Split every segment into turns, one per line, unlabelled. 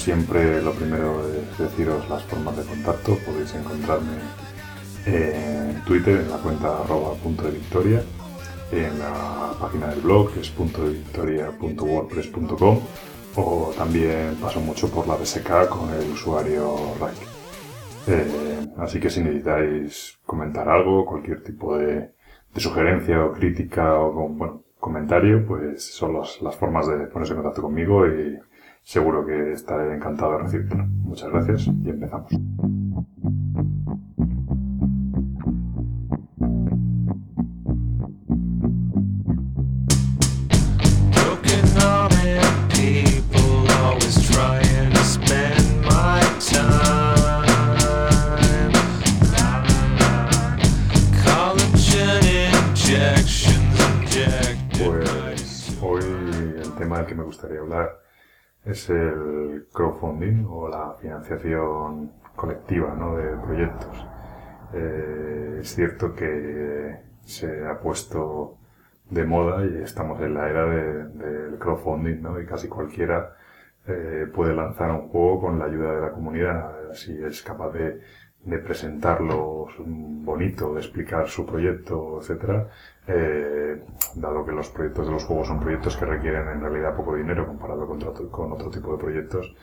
siempre lo primero es deciros las formas de contacto. Podéis encontrarme en Twitter en la cuenta arroba punto de victoria, en la página del blog que es punto de victoria.wordpress.com o también paso mucho por la BSK con el usuario Raik. Eh, así que si necesitáis comentar algo, cualquier tipo de, de sugerencia o crítica o bueno, comentario, pues son las formas de ponerse en contacto conmigo y seguro que estaré encantado de recibirlo. Muchas gracias y empezamos. El crowdfunding o la financiación colectiva ¿no? de proyectos. Eh, es cierto que se ha puesto de moda y estamos en la era del crowdfunding ¿no? y casi cualquiera eh, puede lanzar un juego con la ayuda de la comunidad si es capaz de presentarlo bonito, de explicar su proyecto, etcétera, eh, dado que los proyectos de los juegos son proyectos que requieren en realidad poco dinero comparado con con otro tipo de proyectos,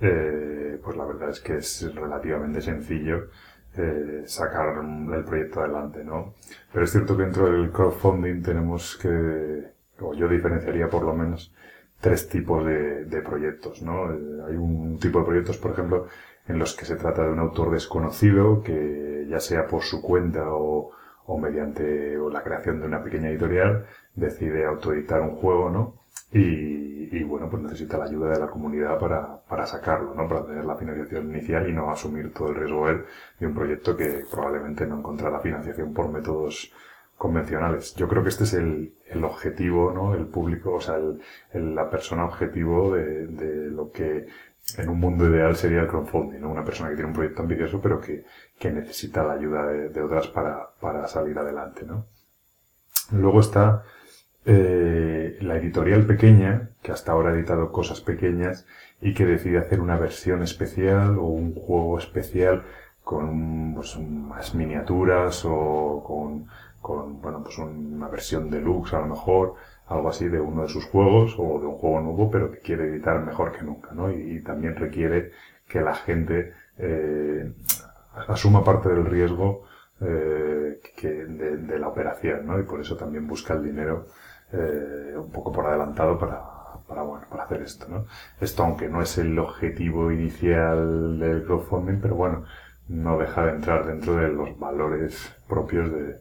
eh, pues la verdad es que es relativamente sencillo eh, sacar el proyecto adelante, ¿no? Pero es cierto que dentro del crowdfunding tenemos que, o yo diferenciaría por lo menos, tres tipos de, de proyectos, ¿no? hay un tipo de proyectos, por ejemplo, en los que se trata de un autor desconocido que ya sea por su cuenta o, o mediante o la creación de una pequeña editorial decide autoeditar un juego, ¿no? Y, y, bueno, pues necesita la ayuda de la comunidad para, para sacarlo, ¿no? Para tener la financiación inicial y no asumir todo el riesgo de un proyecto que probablemente no encontrará financiación por métodos convencionales. Yo creo que este es el, el objetivo, ¿no? El público, o sea, el, la persona objetivo de, de lo que en un mundo ideal sería el crowdfunding, ¿no? Una persona que tiene un proyecto ambicioso pero que, que necesita la ayuda de, otras para, para, salir adelante, ¿no? Luego está eh, la editorial pequeña, que hasta ahora ha editado cosas pequeñas y que decide hacer una versión especial o un juego especial con pues, más miniaturas o con, con bueno, pues una versión deluxe a lo mejor algo así de uno de sus juegos o de un juego nuevo, pero que quiere editar mejor que nunca, ¿no? Y, también requiere que la gente eh, asuma parte del riesgo eh, que de, la operación, ¿no? Y por eso también busca el dinero eh, un poco por adelantado para, para, bueno, para hacer esto. Esto, aunque no es el objetivo inicial del crowdfunding, pero bueno, no deja de entrar dentro de los valores propios de,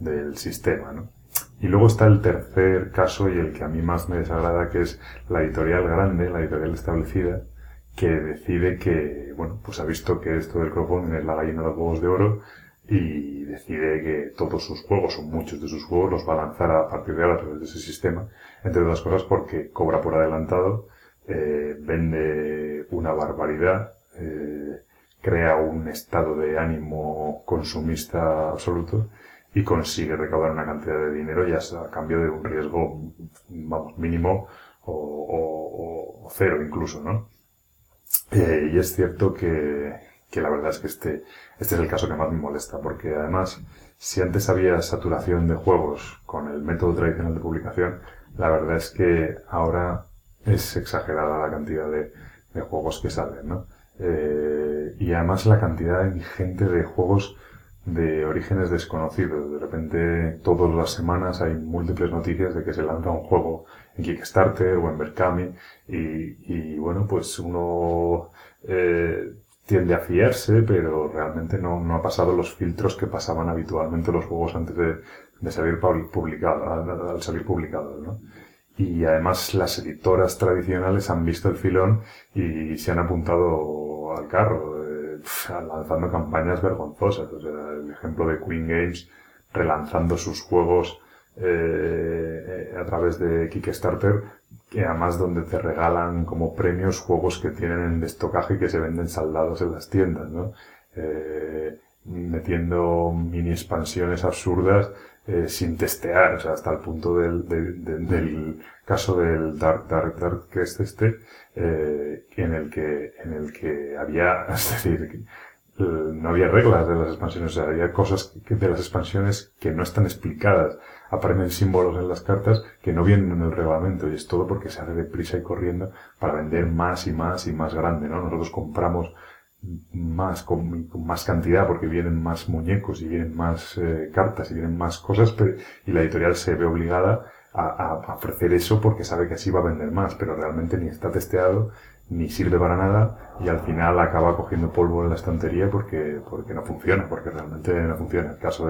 del sistema, ¿no? Y luego está el tercer caso y el que a mí más me desagrada, que es la editorial grande, la editorial establecida, que decide que, bueno, pues ha visto que esto del crowdfunding es la gallina de los huevos de oro y decide que todos sus juegos, o muchos de sus juegos, los va a lanzar a partir de ahora a través de ese sistema, entre otras cosas porque cobra por adelantado, eh, vende una barbaridad, eh, crea un estado de ánimo consumista absoluto y consigue recaudar una cantidad de dinero ya sea a cambio de un riesgo, vamos, mínimo o, cero incluso, ¿no? Eh, y es cierto que, que la verdad es que este, este es el caso que más me molesta, porque además, si antes había saturación de juegos con el método tradicional de publicación, la verdad es que ahora es exagerada la cantidad de, de juegos que salen, ¿no? Eh, y además la cantidad ingente de juegos de orígenes desconocidos. De repente, todas las semanas hay múltiples noticias de que se lanza un juego en Kickstarter o en Berkami y, y bueno, pues uno eh, tiende a fiarse, pero realmente no, no ha pasado los filtros que pasaban habitualmente los juegos antes de, de salir publicado, al salir publicados, ¿no? Y además las editoras tradicionales han visto el filón y se han apuntado al carro lanzando campañas vergonzosas. O sea, el ejemplo de Queen Games relanzando sus juegos eh, a través de Kickstarter, que además donde te regalan como premios juegos que tienen en estocaje y que se venden saldados en las tiendas, ¿no? Eh, metiendo mini expansiones absurdas eh, sin testear, o sea, hasta el punto del, del caso del Dark, Dark, Dark Crest este, eh, en el que, en el que había, es decir, eh, no había reglas de las expansiones, o sea, había cosas de las expansiones que no están explicadas. Aparecen símbolos en las cartas que no vienen en el reglamento y es todo porque se hace deprisa y corriendo para vender más y más y más grande, ¿no? Nosotros compramos más, con, más cantidad porque vienen más muñecos y vienen más eh, cartas y vienen más cosas pero, y la editorial se ve obligada a, a, ofrecer eso porque sabe que así va a vender más, pero realmente ni está testeado ni sirve para nada y al final acaba cogiendo polvo en la estantería porque, porque no funciona, porque realmente no funciona. El caso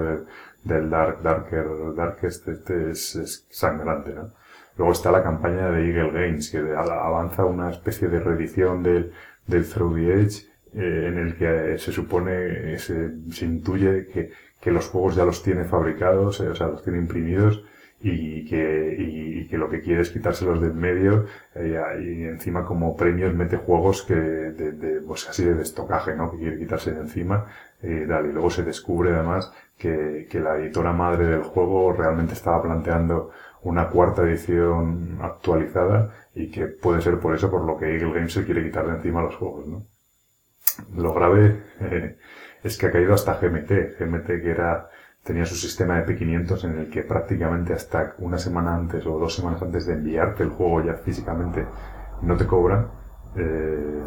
del Dark, Darker, Darkest este es, es sangrante, ¿no? Luego está la campaña de Eagle Games, que avanza una especie de reedición del, del Through the Edge, eh, en el que se supone, se, se intuye que, que los juegos ya los tiene fabricados, eh, o sea, los tiene imprimidos, y que, y, que lo que quiere es quitárselos de en medio eh, y encima como premios mete juegos que de, de pues así de estocaje, ¿no? Que quiere quitarse de encima eh, y tal. Y luego se descubre además que, que la editora madre del juego realmente estaba planteando una cuarta edición actualizada y que puede ser por eso por lo que Eagle Games se quiere quitar de encima los juegos, ¿no? Lo grave eh, es que ha caído hasta GMT, GMT que era tenía su sistema de P500 en el que prácticamente hasta una semana antes o dos semanas antes de enviarte el juego ya físicamente no te cobran. Eh,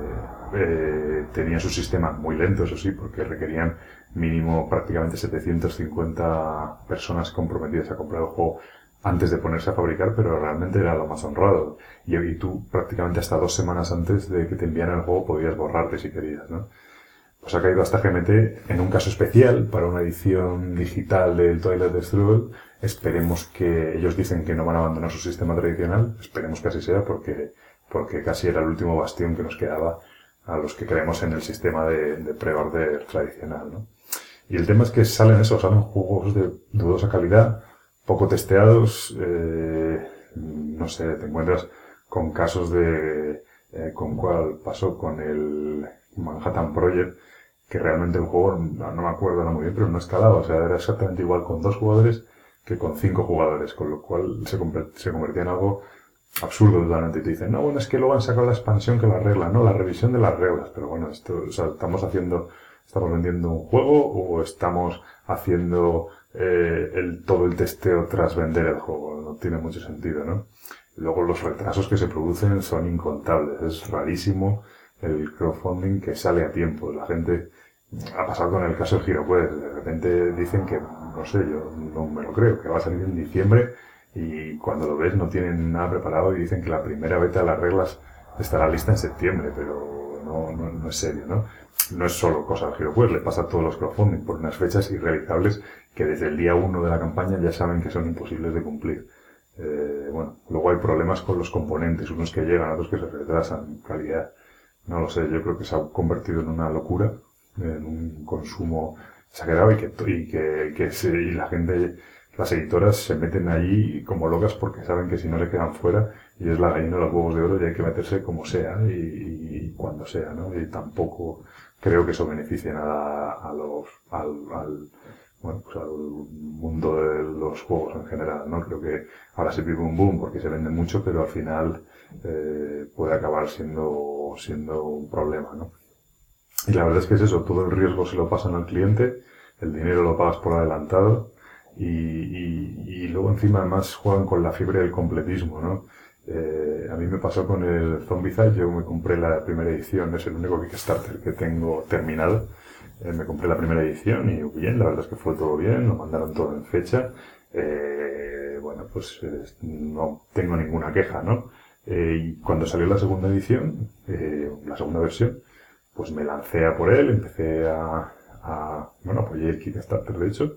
eh, tenía su sistema muy lento, eso sí, porque requerían mínimo prácticamente 750 personas comprometidas a comprar el juego antes de ponerse a fabricar, pero realmente era lo más honrado. Y, y tú prácticamente hasta dos semanas antes de que te enviaran el juego podías borrarte si querías, ¿no? Pues ha caído hasta GMT en un caso especial para una edición digital del Twilight Struggle. Esperemos que ellos dicen que no van a abandonar su sistema tradicional. Esperemos que así sea porque, porque casi era el último bastión que nos quedaba a los que creemos en el sistema de, de pre-order tradicional, ¿no? Y el tema es que salen eso, salen juegos de dudosa calidad, poco testeados, eh, no sé, te encuentras con casos de, eh, con cuál pasó con el Manhattan Project, que realmente el juego, no, me acuerdo muy bien, pero no escalaba. O sea, era exactamente igual con dos jugadores que con cinco jugadores, con lo cual se, convertía en algo absurdo totalmente. Y te dicen, no, bueno, es que luego han sacado la expansión que la regla, no, la revisión de las reglas. Pero bueno, esto, estamos haciendo, estamos vendiendo un juego o estamos haciendo eh, el, todo el testeo tras vender el juego. No tiene mucho sentido, ¿no? Luego los retrasos que se producen son incontables. Es rarísimo el crowdfunding que sale a tiempo. La gente ha pasado con el caso de pues De repente dicen que, no sé, yo no me lo creo, que va a salir en diciembre y cuando lo ves no tienen nada preparado y dicen que la primera beta de las reglas estará lista en septiembre, pero no, no, es serio, ¿no? No es solo cosa del pues le pasa a todos los crowdfunding por unas fechas irrealizables que desde el día uno de la campaña ya saben que son imposibles de cumplir. Eh, bueno, luego hay problemas con los componentes, unos que llegan, otros que se retrasan, calidad. No lo sé, yo creo que se ha convertido en una locura, en un consumo exagerado y que, y que, se, y la gente, las editoras se meten ahí como locas porque saben que si no le quedan fuera y es la gallina de los huevos de oro y hay que meterse como sea y, cuando sea, ¿no? Y tampoco creo que eso beneficie nada a los, al, al bueno, pues al mundo de los juegos en general, ¿no? Creo que ahora se vive un boom porque se vende mucho, pero al final eh, puede acabar siendo, siendo un problema, ¿no? Y la verdad es que es eso, todo el riesgo se lo pasan al cliente, el dinero lo pagas por adelantado y, y, luego encima además juegan con la fiebre del completismo, ¿no? Eh, a mí me pasó con el Zombicide, yo me compré la primera edición, es el único Kickstarter que tengo terminado. Eh, me compré la primera edición y bien, la verdad es que fue todo bien, lo mandaron todo en fecha. Eh, bueno, pues no tengo ninguna queja, ¿no? Eh, y cuando salió la segunda edición, eh, la segunda versión, pues me lancé a por él, empecé a, a bueno, apoyé el Kickstarter de hecho,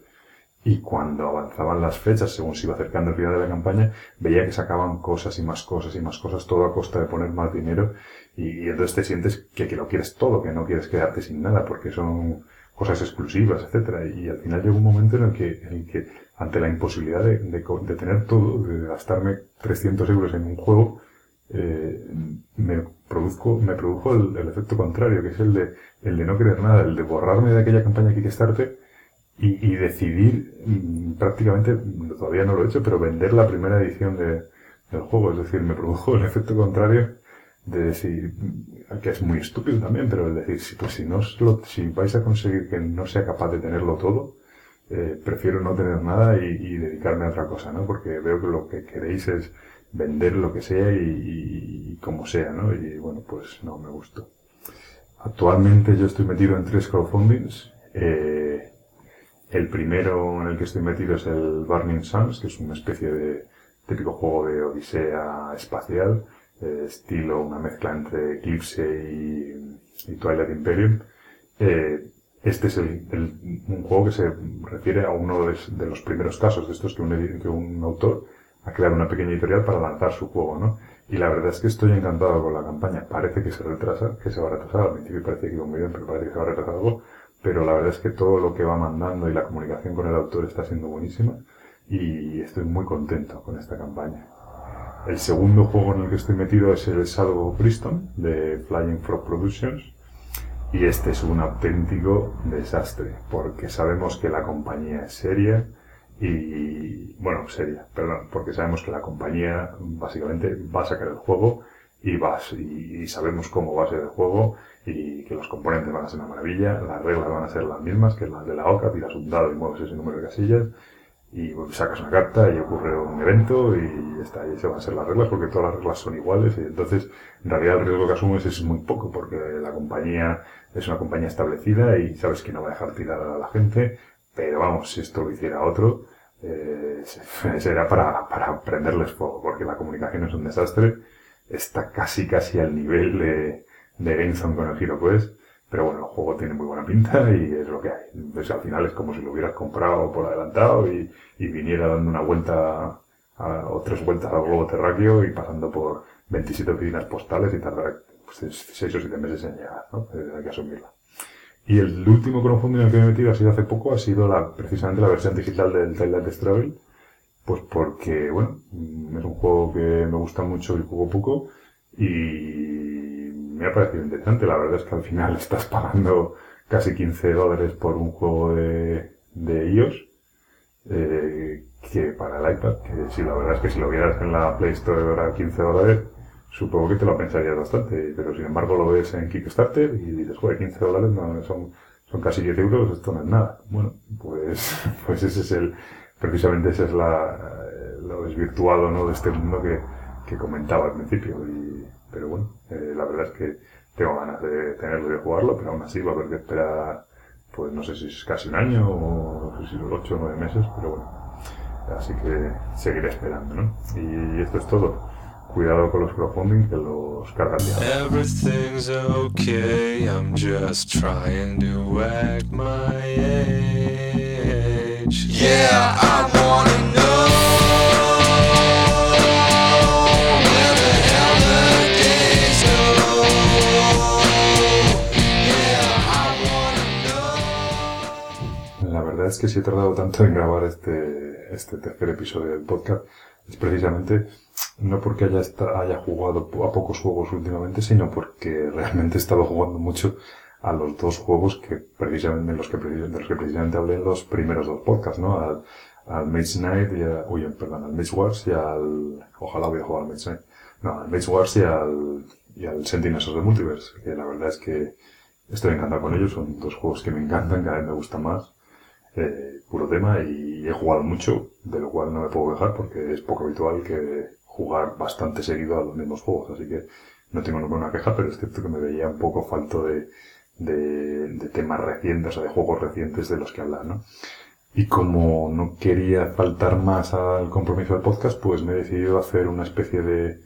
y cuando avanzaban las fechas, según se iba acercando el final de la campaña, veía que sacaban cosas y más cosas y más cosas, todo a costa de poner más dinero, y, entonces te sientes que, que, lo quieres todo, que no quieres quedarte sin nada, porque son cosas exclusivas, etcétera. Y al final llegó un momento en el que, en el que ante la imposibilidad de, de, de tener todo, de gastarme 300 euros en un juego, eh, me, produzco, me produjo el, efecto contrario, que es el de, el de no querer nada, el de borrarme de aquella campaña Kickstarter y, decidir mm, prácticamente, todavía no lo he hecho, pero vender la primera edición de, del juego. Es decir, me produjo el efecto contrario de decir, que es muy estúpido también, pero es decir, si, pues si, no si vais a conseguir que no sea capaz de tenerlo todo, eh, prefiero no tener nada y, dedicarme a otra cosa, ¿no? Porque veo que lo que queréis es vender lo que sea y, como sea, ¿no? Y bueno, pues no me gustó. Actualmente yo estoy metido en tres crowdfundings. Eh, el primero en el que estoy metido es el Burning Suns, que es una especie de típico juego de odisea espacial, eh, estilo una mezcla entre Eclipse y, Twilight Imperium. Eh, este es el, un juego que se refiere a uno de, los primeros casos de estos que un, que un autor ha creado una pequeña editorial para lanzar su juego, ¿no? Y la verdad es que estoy encantado con la campaña. Parece que se retrasa, que se va a retrasar. Al principio parece que iba muy bien, pero parece que se va a retrasar algo. Pero la verdad es que todo lo que va mandando y la comunicación con el autor está siendo buenísima. Y estoy muy contento con esta campaña. El segundo juego en el que estoy metido es el Shadow of Bristol de Flying Frog Productions. Y este es un auténtico desastre, porque sabemos que la compañía es seria, y bueno, seria, perdón, porque sabemos que la compañía básicamente va a sacar el juego y, vas, y, sabemos cómo va a ser el juego y que los componentes van a ser una maravilla, las reglas van a ser las mismas que las de la OCA, tiras un dado y mueves ese número de casillas y sacas una carta y ocurre un evento y está, y se van a ser las reglas porque todas las reglas son iguales y entonces en realidad el riesgo que asumes es muy poco porque la compañía es una compañía establecida y sabes que no va a dejar tirar a la gente, pero vamos, si esto lo hiciera otro, eh, será para, para prenderles fuego, porque la comunicación es un desastre. Está casi, casi al nivel de, de GameZone con el Hero Quest. Pero bueno, el juego tiene muy buena pinta y es lo que hay. Al final es como si lo hubieras comprado por adelantado y, viniera dando una vuelta o tres vueltas al globo terráqueo y pasando por 27 oficinas postales y tardar pues, 6 o 7 meses en llegar, ¿no? Eh, hay que asumirla. Y el último crowdfunding que me he metido ha sido hace poco, ha sido la, precisamente la versión digital del Twilight Struggle. Pues porque, bueno, es un juego que me gusta mucho y juego poco y me ha parecido interesante. La verdad es que al final estás pagando casi 15 dólares por un juego de, de iOS, eh, que para el iPad, que si la verdad es que si lo vieras en la Play Store era 15 dólares, supongo que te lo pensarías bastante, pero sin embargo lo ves en Kickstarter y dices, joder, 15 dólares no, son, son casi 10 euros, esto no es nada. Bueno, pues, pues ese es el, precisamente ese es la, lo desvirtuado, ¿no? De este mundo que, que comentaba al principio. Y, pero bueno, eh, la verdad es que tengo ganas de tenerlo y de jugarlo, pero aún así va a haber que esperar, pues no sé si es casi un año o no sé si 8 o 9 meses, pero bueno. Así que seguiré esperando, ¿no? Y esto es todo cuidado con los crowdfunding que los cargan. Everything's okay, I'm just trying to act my. Yeah, I wanna know. where the hell the days go. Yeah, I wanna know. La verdad es que si he tardado tanto en grabar este, este tercer episodio del podcast es precisamente no porque haya, haya jugado a pocos juegos últimamente, sino porque realmente he estado jugando mucho a los dos juegos que precisamente, los que, de los que precisamente hablé en los primeros dos podcasts, ¿no? Al, al Mage Knight y a, uy, perdón, al Mage Wars y al, ojalá hubiera jugado al Mage Knight. No, al Mage Wars y al, y al Sentinels of the Multiverse, que la verdad es que estoy encantado con ellos, son dos juegos que me encantan, cada vez me gustan más, eh, puro tema, y he jugado mucho, de lo cual no me puedo quejar porque es poco habitual que jugar bastante seguido a los mismos juegos, así que no tengo ninguna queja, pero es cierto que me veía un poco falto de, de, temas recientes o de juegos recientes de los que hablar, ¿no? Y como no quería faltar más al compromiso del podcast, pues me he decidido hacer una especie de,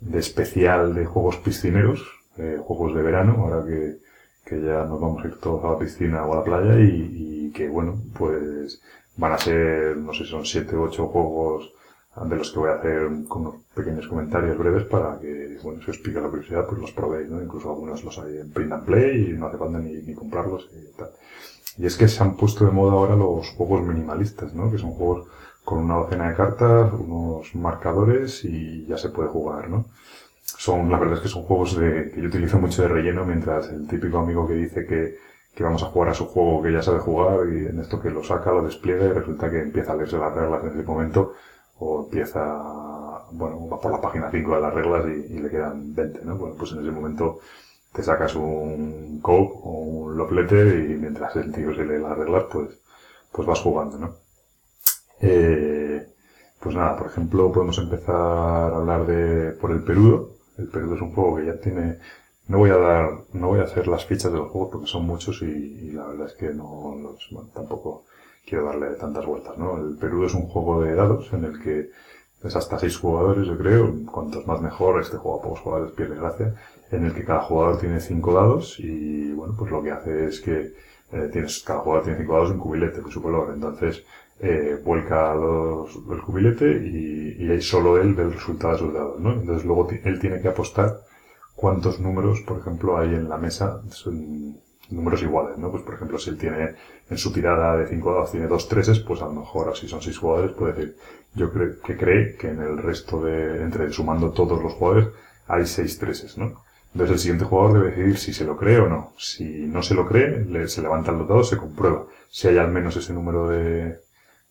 de especial de juegos piscineros, eh, juegos de verano, ahora que, que ya nos vamos a ir todos a la piscina o a la playa y, y que bueno, pues van a ser, no sé, son siete u ocho juegos de los que voy a hacer unos pequeños comentarios breves para que, bueno, si os pica la curiosidad, pues los probéis, ¿no? Incluso algunos los hay en print and play y no hace falta ni, ni comprarlos y tal. Y es que se han puesto de moda ahora los juegos minimalistas, ¿no? Que son juegos con una docena de cartas, unos marcadores y ya se puede jugar, ¿no? Son, la verdad es que son juegos de, que yo utilizo mucho de relleno mientras el típico amigo que dice que, que vamos a jugar a su juego que ya sabe jugar y en esto que lo saca, lo despliega y resulta que empieza a leerse las reglas en ese momento o empieza, bueno, va por la página 5 de las reglas y, le quedan 20, ¿no? Bueno, pues en ese momento te sacas un cope o un loplete y mientras el tío se lee las reglas, pues, pues vas jugando, ¿no? Eh, pues nada, por ejemplo, podemos empezar a hablar de, por el Perudo. El Perudo es un juego que ya tiene, no voy a dar, no voy a hacer las fichas del juego porque son muchos y, la verdad es que no los, bueno, tampoco quiero darle tantas vueltas, ¿no? El Perudo es un juego de dados en el que es hasta seis jugadores, yo creo, cuantos más mejor, este juego a pocos jugadores pierde gracia, en el que cada jugador tiene cinco dados y, bueno, pues lo que hace es que eh, tienes, cada jugador tiene cinco dados en cubilete de su color, entonces eh, vuelca los, el cubilete y, y ahí solo él ve el resultado de sus dados, ¿no? Entonces luego él tiene que apostar cuántos números, por ejemplo, hay en la mesa, números iguales, ¿no? Pues por ejemplo, si él tiene en su tirada de 5 dados tiene dos treses, pues a lo mejor si son seis jugadores puede decir, yo creo que cree que en el resto de, entre sumando todos los jugadores, hay seis treses, ¿no? Entonces el siguiente jugador debe decidir si se lo cree o no. Si no se lo cree, le, se levantan los dados, se comprueba. Si hay al menos ese número de,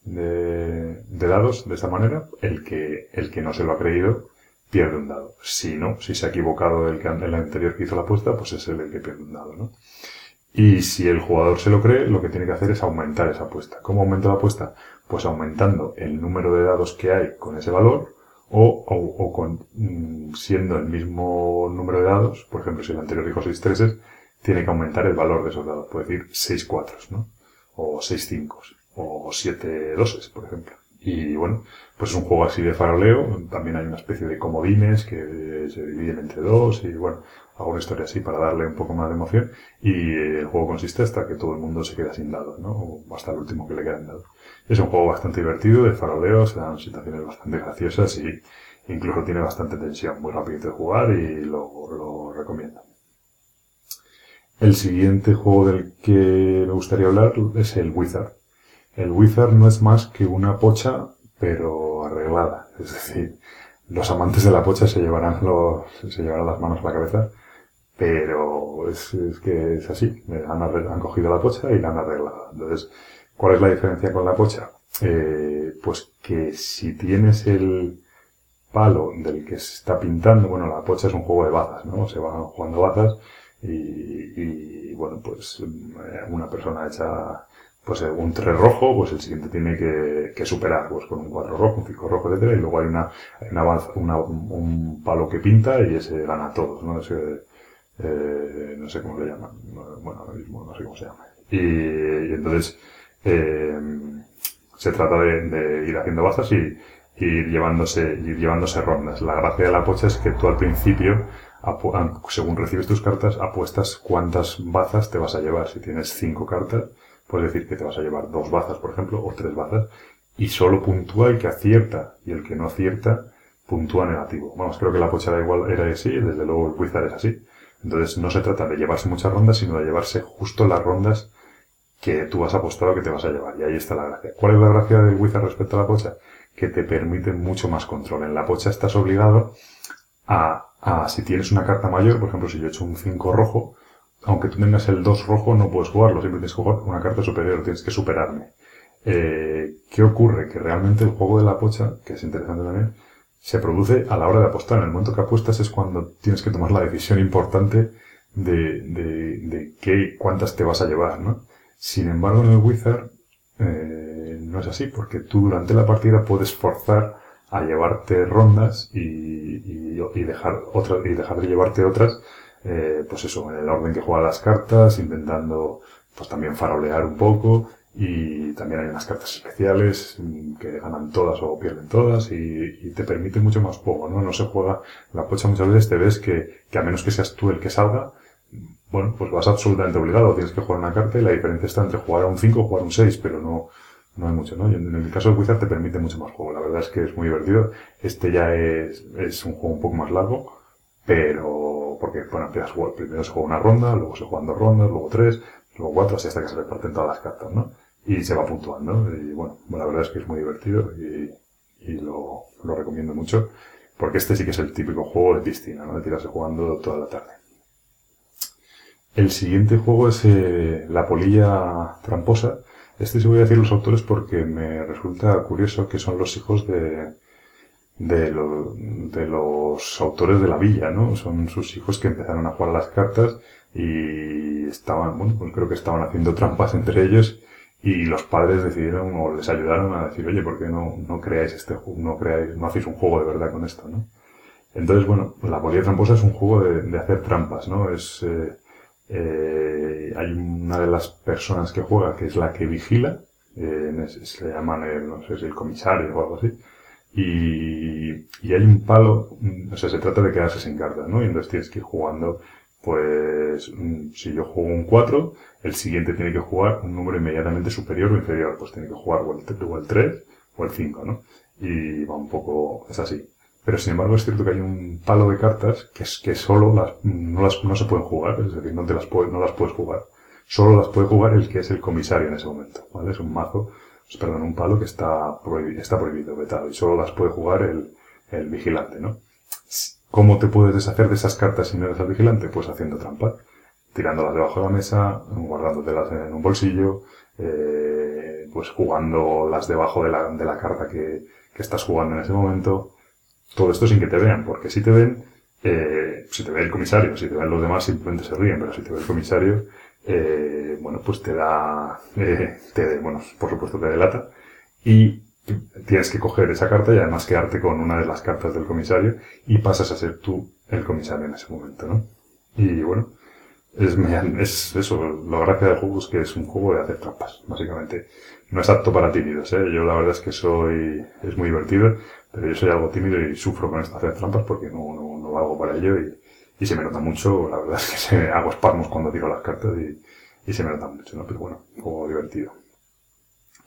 de, de dados de esta manera, el que, el que no se lo ha creído pierde un dado. Si no, si se ha equivocado el, que, el anterior que hizo la apuesta, pues es el que pierde un dado, ¿no? Y si el jugador se lo cree, lo que tiene que hacer es aumentar esa apuesta. ¿Cómo aumenta la apuesta? Pues aumentando el número de dados que hay con ese valor o, o, o con, mm, siendo el mismo número de dados, por ejemplo, si el anterior dijo 6 treses, tiene que aumentar el valor de esos dados. Puede decir 6 cuatros, ¿no? O 6 cinco, o 7 doses, por ejemplo. Y bueno, pues es un juego así de faroleo. También hay una especie de comodines que se dividen entre dos y bueno, hago una historia así para darle un poco más de emoción. Y el juego consiste hasta que todo el mundo se queda sin dados, ¿no? O hasta el último que le quedan dados. Es un juego bastante divertido, de faroleo, se dan situaciones bastante graciosas y incluso tiene bastante tensión, muy rápido de jugar y lo, lo recomiendo. El siguiente juego del que me gustaría hablar es el Wizard. El Wizard no es más que una pocha, pero arreglada. Es decir, los amantes de la pocha se llevarán los, se llevarán las manos a la cabeza, pero es, es que es así. Han, han, cogido la pocha y la han arreglado. Entonces, ¿cuál es la diferencia con la pocha? Eh, pues que si tienes el palo del que se está pintando, bueno, la pocha es un juego de bazas, ¿no? Se van jugando bazas y, y bueno, pues eh, una persona echa pues un 3 rojo, pues el siguiente tiene que, que, superar, pues con un 4 rojo, un 5 rojo, etcétera, y luego hay una, una, un palo que pinta y ese gana a todos, ¿no? Eh, no sé cómo le llaman, bueno, ahora mismo no sé cómo se llama. Y, y entonces, eh, se trata de, de, ir haciendo bazas y, ir llevándose, ir llevándose rondas. La gracia de la pocha es que tú al principio, según recibes tus cartas, apuestas cuántas bazas te vas a llevar. Si tienes cinco cartas, Puedes decir que te vas a llevar dos bazas, por ejemplo, o tres bazas, y solo puntúa el que acierta, y el que no acierta puntúa negativo. Vamos, creo que la pocha era igual, era así, desde luego el Wizard es así. Entonces no se trata de llevarse muchas rondas, sino de llevarse justo las rondas que tú has apostado que te vas a llevar. Y ahí está la gracia. ¿Cuál es la gracia del Wizard respecto a la pocha? Que te permite mucho más control. En la pocha estás obligado a, a si tienes una carta mayor, por ejemplo, si yo he hecho un 5 rojo, aunque tú tengas el 2 rojo, no puedes jugarlo, siempre tienes que jugar una carta superior, tienes que superarme. Eh, ¿Qué ocurre? Que realmente el juego de la pocha, que es interesante también, se produce a la hora de apostar. En el momento que apuestas es cuando tienes que tomar la decisión importante de, de, de qué, cuántas te vas a llevar, ¿no? Sin embargo, en el Wizard, eh, no es así, porque tú durante la partida puedes forzar a llevarte rondas y, y, y dejar otras, y dejar de llevarte otras eh, pues eso, en el orden que juega las cartas, intentando pues también farolear un poco y también hay unas cartas especiales que ganan todas o pierden todas y, te permite mucho más juego, ¿no? No se juega, la pocha muchas veces te ves que, que a menos que seas tú el que salga, bueno, pues vas absolutamente obligado, tienes que jugar una carta y la diferencia está entre jugar a un 5 o jugar a un 6, pero no, no hay mucho, ¿no? Y en el caso del Wizard te permite mucho más juego, la verdad es que es muy divertido. Este ya es, es un juego un poco más largo, pero porque bueno, empiezas a primero se juega una ronda, luego se juegan dos rondas, luego tres, luego cuatro, así hasta que se reparten todas las cartas, ¿no? Y se va puntuando, y bueno, la verdad es que es muy divertido y, lo recomiendo mucho, porque este sí que es el típico juego de piscina, ¿no? De tirarse jugando toda la tarde. El siguiente juego es eh, La Polilla Tramposa. Este sí voy a decir los autores porque me resulta curioso que son los hijos de, de, de los autores de la villa, ¿no? Son sus hijos que empezaron a jugar las cartas y estaban, bueno, pues creo que estaban haciendo trampas entre ellos y los padres decidieron o les ayudaron a decir, oye, ¿por qué no, no creáis este juego, no creáis, no hacéis un juego de verdad con esto, ¿no? Entonces, bueno, la polilla tramposa es un juego de, hacer trampas, ¿no? Es, eh, eh, hay una de las personas que juega que es la que vigila, eh, se llaman, el, no sé si el comisario o algo así, y, y hay un palo, mm, o sea, se trata de quedarse sin cartas, ¿no? Y entonces tienes que ir jugando, pues, mm, si yo juego un 4, el siguiente tiene que jugar un número inmediatamente superior o inferior, pues tiene que jugar o el, o el 3 o el 5, ¿no? Y va un poco, es así. Pero sin embargo es cierto que hay un palo de cartas que es que solo las, no las, no se pueden jugar, es decir, no te las puedes, no las puedes jugar. Solo las puede jugar el que es el comisario en ese momento, ¿vale? Es un mazo, perdón, un palo que está prohibido, está prohibido, vetado, y solo las puede jugar el, el vigilante, ¿no? ¿Cómo te puedes deshacer de esas cartas si no eres el vigilante? Pues haciendo trampa, tirándolas debajo de la mesa, guardándotelas en un bolsillo, eh, pues jugándolas debajo de la, de la carta que, que estás jugando en ese momento, todo esto sin que te vean, porque si te ven, eh, si te ve el comisario, si te ven los demás simplemente se ríen, pero si te ve el comisario, eh, bueno, pues te da, eh, te, bueno, por supuesto te delata y tienes que coger esa carta y además quedarte con una de las cartas del comisario y pasas a ser tú el comisario en ese momento, ¿no? Y bueno, es, es eso, la gracia del juego es que es un juego de hacer trampas, básicamente. No es apto para tímidos, ¿eh? Yo la verdad es que soy, es muy divertido, pero yo soy algo tímido y sufro con esto hacer trampas porque no, no, no valgo para ello y, y se me nota mucho, la verdad es que se, hago espasmos cuando tiro las cartas y, y se me nota mucho, ¿no? Pero bueno, juego divertido.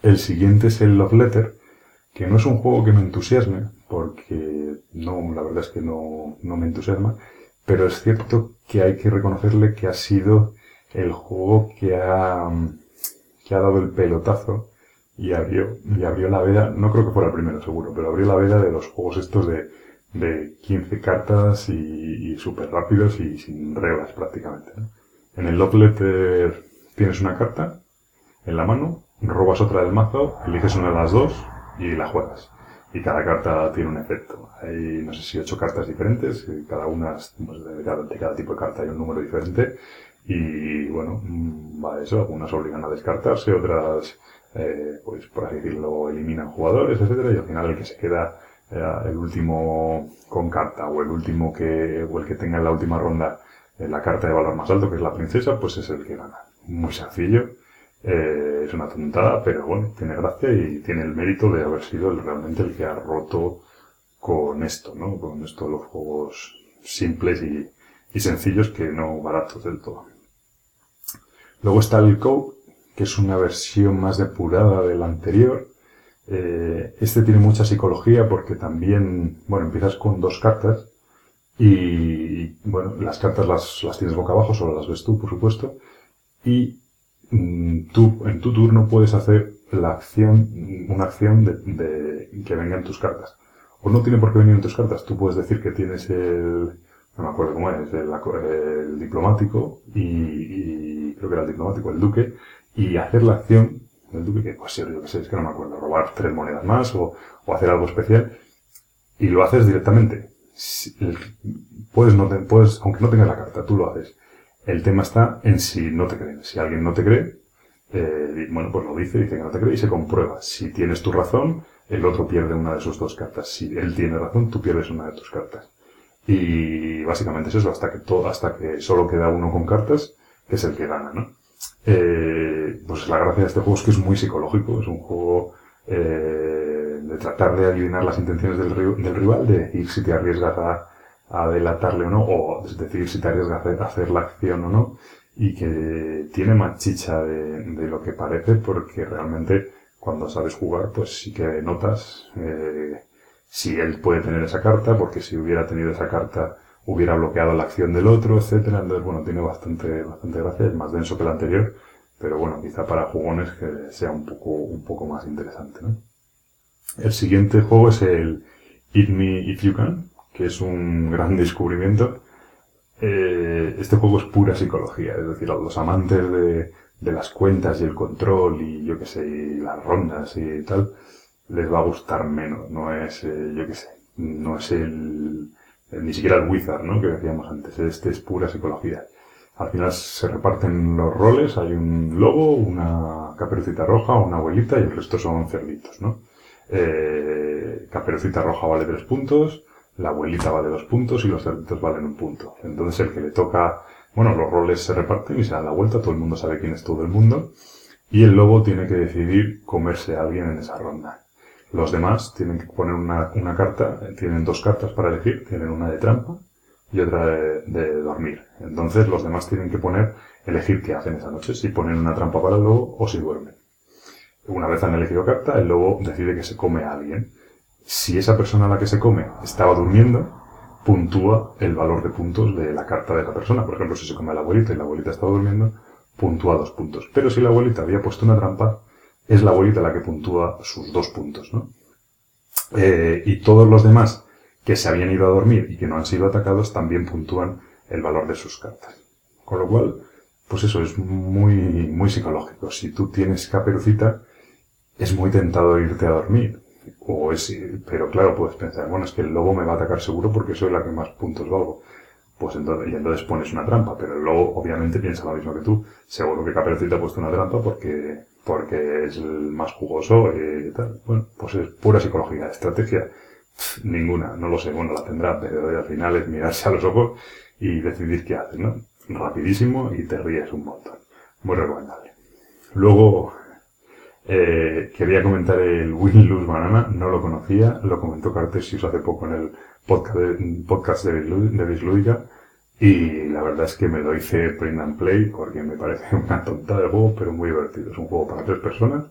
El siguiente es el Love Letter, que no es un juego que me entusiasme, porque no, la verdad es que no, no me entusiasma, pero es cierto que hay que reconocerle que ha sido el juego que ha, que ha dado el pelotazo y abrió, y abrió la veda, no creo que fuera el primero seguro, pero abrió la veda de los juegos estos de, de 15 cartas y, y súper rápidos y sin reglas prácticamente. En el Love tienes una carta en la mano, robas otra del mazo, eliges una de las dos y la juegas y cada carta tiene un efecto. Hay, no sé si ocho cartas diferentes, cada una, pues, de, cada, tipo de carta hay un número diferente, y bueno, mm, va eso, algunas obligan a descartarse, otras, eh, pues por así decirlo, eliminan jugadores, etcétera, y al final el que se queda el último con carta, o el último que, o el que tenga en la última ronda eh, la carta de valor más alto, que es la princesa, pues es el que gana. Muy sencillo eh, es una tontada, pero bueno, tiene gracia y tiene el mérito de haber sido realmente el que ha roto con esto, ¿no? Con esto los juegos simples y, y sencillos que no baratos del todo. Luego está el Code, que es una versión más depurada del anterior. Eh, este tiene mucha psicología porque también, bueno, empiezas con dos cartas y, bueno, las cartas las, las tienes boca abajo, solo las ves tú, por supuesto. Y Mm, tú en tu turno puedes hacer la acción, una acción de, que venga en tus cartas. O no tiene por qué venir en tus cartas. Tú puedes decir que tienes el, no me acuerdo cómo es, el, diplomático y, y, creo que era el diplomático, el duque, y hacer la acción que, pues yo que sé, es que no me acuerdo, robar tres monedas más o, hacer algo especial y lo haces directamente. Puedes no puedes, aunque no tengas la carta, tú lo haces. El tema está en si no te creen. Si alguien no te cree, eh, bueno, pues lo dice, dice que no te cree y se comprueba. Si tienes tu razón, el otro pierde una de sus dos cartas. Si él tiene razón, tú pierdes una de tus cartas. Y básicamente es eso, hasta que todo, hasta que solo queda uno con cartas, que es el que gana, ¿no? Eh, pues la gracia de este juego es que es muy psicológico, es un juego eh, de tratar de adivinar las intenciones del, rival, de decir si te arriesgas a, a delatarle o no, o es decir, si te arriesgas a hacer, la acción o no, y que tiene más chicha de, de, lo que parece, porque realmente cuando sabes jugar, pues sí que notas eh, si él puede tener esa carta, porque si hubiera tenido esa carta hubiera bloqueado la acción del otro, etcétera. Entonces, bueno, tiene bastante, bastante gracia, es más denso que el anterior, pero bueno, quizá para jugones que sea un poco, un poco más interesante, ¿no? El siguiente juego es el Eat Me If You Can, que es un gran descubrimiento. eh, este juego es pura psicología, es decir, a los amantes de, de las cuentas y el control y yo que sé, y las rondas y tal, les va a gustar menos, no es, eh, yo que sé, no es el, ni siquiera el wizard, ¿no? Que decíamos antes, este es pura psicología. Al final se reparten los roles, hay un lobo, una caperucita roja, una abuelita y el resto son cerditos, ¿no? Eh, caperucita roja vale tres puntos, la abuelita vale dos puntos y los cerditos valen un punto. Entonces el que le toca, bueno, los roles se reparten y se dan la vuelta, todo el mundo sabe quién es todo el mundo, y el lobo tiene que decidir comerse a alguien en esa ronda. Los demás tienen que poner una, una carta, tienen dos cartas para elegir, tienen una de trampa y otra de, dormir. Entonces los demás tienen que poner, elegir qué hacen esa noche, si ponen una trampa para el lobo o si duermen. Una vez han elegido carta, el lobo decide que se come a alguien. Si esa persona a la que se come estaba durmiendo, puntúa el valor de puntos de la carta de la persona. Por ejemplo, si se come a la abuelita y la abuelita estaba durmiendo, puntúa dos puntos. Pero si la abuelita había puesto una trampa, es la abuelita la que puntúa sus dos puntos, ¿no? Eh, y todos los demás que se habían ido a dormir y que no han sido atacados también puntúan el valor de sus cartas. Con lo cual, pues eso es muy, muy psicológico. Si tú tienes caperucita, es muy tentado irte a dormir. O es, pero claro, puedes pensar, bueno, es que el lobo me va a atacar seguro porque soy la que más puntos valgo. Pues entonces, y entonces pones una trampa, pero el lobo obviamente piensa lo mismo que tú. Seguro que Caperucita ha puesto una trampa porque, porque es el más jugoso y tal. Bueno, pues es pura psicología. Estrategia, ninguna, no lo sé, bueno, la tendrá, pero al final es mirarse a los ojos y decidir qué haces, ¿no? Rapidísimo y te ríes un montón. Muy recomendable. Luego, eh, quería comentar el Win Lose Banana, no lo conocía, lo comentó Cartesius hace poco en el podcast de, podcast de y la verdad es que me lo hice print and play porque me parece una tonta de juego, pero muy divertido. Es un juego para tres personas,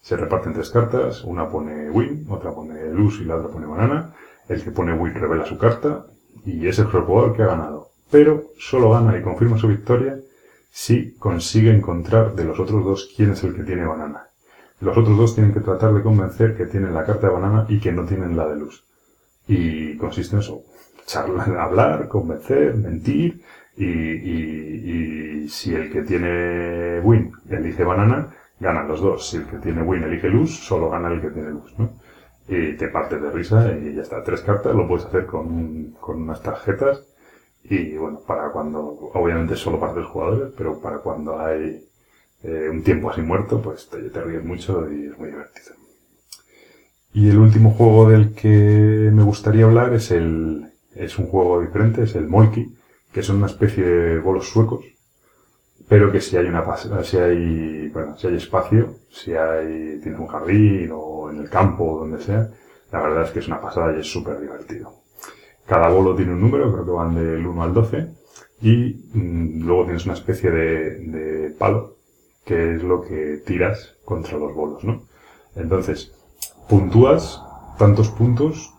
se reparten tres cartas, una pone win, otra pone lose y la otra pone banana. El que pone win revela su carta y es el jugador que ha ganado. Pero solo gana y confirma su victoria si consigue encontrar de los otros dos quién es el que tiene banana. Los otros dos tienen que tratar de convencer que tienen la carta de banana y que no tienen la de luz. Y consiste en eso, charlar, hablar, convencer, mentir, y, y, si el que tiene win elige banana, ganan los dos. Si el que tiene win elige luz, solo gana el que tiene luz, ¿no? Y te partes de risa y ya está. Tres cartas, lo puedes hacer con, con unas tarjetas. Y bueno, para cuando, obviamente solo para tres jugadores, pero para cuando hay eh, un tiempo así muerto, pues te, te ríes mucho y es muy divertido. Y el último juego del que me gustaría hablar es el, es un juego diferente, es el Molki, que son una especie de bolos suecos, pero que si hay una si hay, bueno, si hay espacio, si hay, tienes un jardín o en el campo o donde sea, la verdad es que es una pasada y es súper divertido. Cada bolo tiene un número, creo que van del 1 al 12, y mm, luego tienes una especie de, palo, que es lo que tiras contra los bolos, ¿no? Entonces, puntúas tantos puntos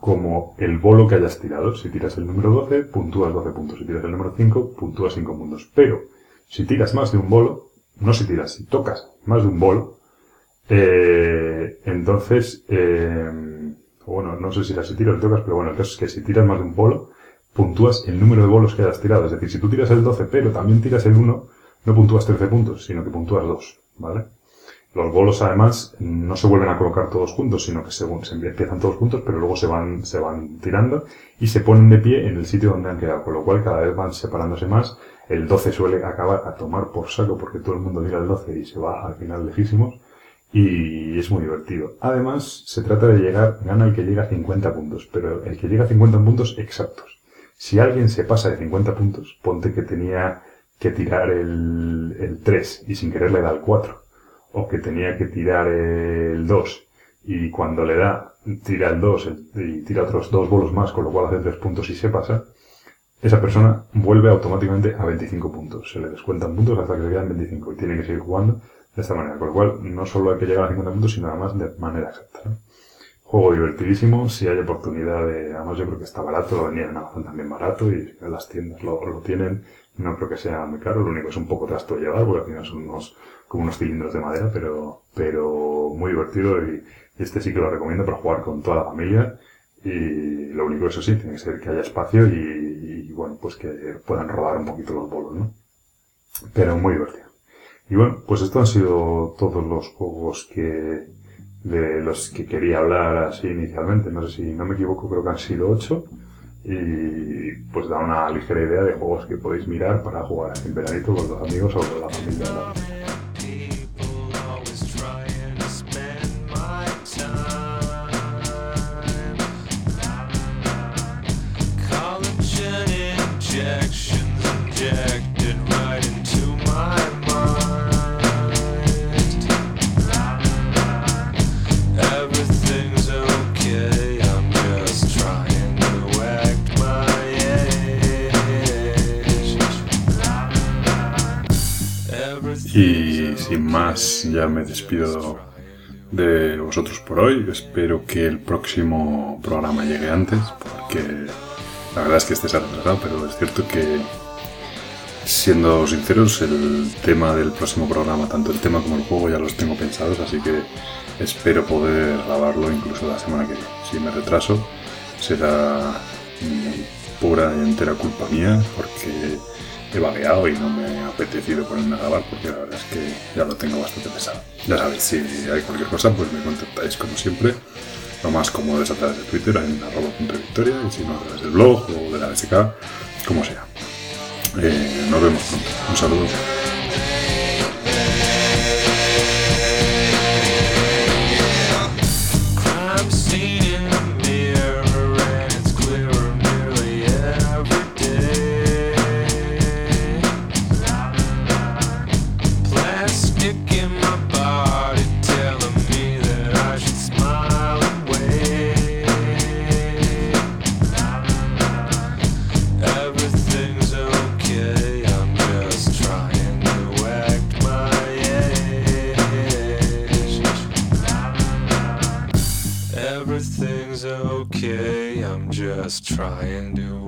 como el bolo que hayas tirado. Si tiras el número 12, puntúas 12 puntos. Si tiras el número 5, puntúas 5 puntos. Pero, si tiras más de un bolo, no si tiras, si tocas más de un bolo, eh, entonces, eh, bueno, no sé si las tiras o tocas, pero bueno, el caso es que si tiras más de un bolo, puntúas el número de bolos que hayas tirado. Es decir, si tú tiras el 12, pero también tiras el 1, no puntúas 13 puntos, sino que puntúas 2, ¿vale? Los bolos, además, no se vuelven a colocar todos juntos, sino que se empiezan todos juntos, pero luego se van, se van tirando y se ponen de pie en el sitio donde han quedado, con lo cual cada vez van separándose más. El 12 suele acabar a tomar por saco porque todo el mundo tira el 12 y se va al final lejísimos y es muy divertido. Además, se trata de llegar, gana el que llega a 50 puntos, pero el que llega a 50 puntos exactos. Si alguien se pasa de 50 puntos, ponte que tenía que tirar el, el 3 y sin querer le da el 4 o que tenía que tirar el 2 y cuando le da, tira el 2 y tira otros dos bolos más, con lo cual hace 3 puntos y se pasa, esa persona vuelve automáticamente a 25 puntos. Se le descuentan puntos hasta que se quedan 25 y tiene que seguir jugando de esta manera. Con lo cual, no solo hay que llegar a 50 puntos, sino además de manera exacta. Juego divertidísimo, si hay oportunidad de, además yo creo que está barato, lo vendían en Amazon también barato y las tiendas lo, lo tienen, no creo que sea muy caro, lo único es un poco trasto llevar, porque al final son unos como unos cilindros de madera, pero, pero muy divertido y este sí que lo recomiendo para jugar con toda la familia y, lo único, eso sí, tiene que ser que haya espacio y bueno, pues que puedan rodar un poquito los bolos, ¿no? Pero muy divertido. Y bueno, pues esto han sido todos los juegos que, de los que quería hablar así inicialmente. No sé si no me equivoco, creo que han sido ocho. Y pues da una ligera idea de juegos que podéis mirar para jugar en veranito con los amigos o con la familia. Más, ya me despido de vosotros por hoy. Espero que el próximo programa llegue antes, porque la verdad es que este se ha retrasado, pero es cierto que, siendo sinceros, el tema del próximo programa, tanto el tema como el juego, ya los tengo pensados, así que espero poder grabarlo incluso la semana que viene. Si me retraso, será mm, pura y entera culpa mía, porque he vagueado y no me ha apetecido ponerme a grabar porque la verdad es que ya lo tengo bastante pesado. Ya sabéis, si hay cualquier cosa, pues me contactáis como siempre. Lo más cómodo es a través de Twitter en arroba punto victoria y si no a través del blog o de la BSK, como sea. Eh, nos vemos pronto. Un saludo.
Everything's okay, I'm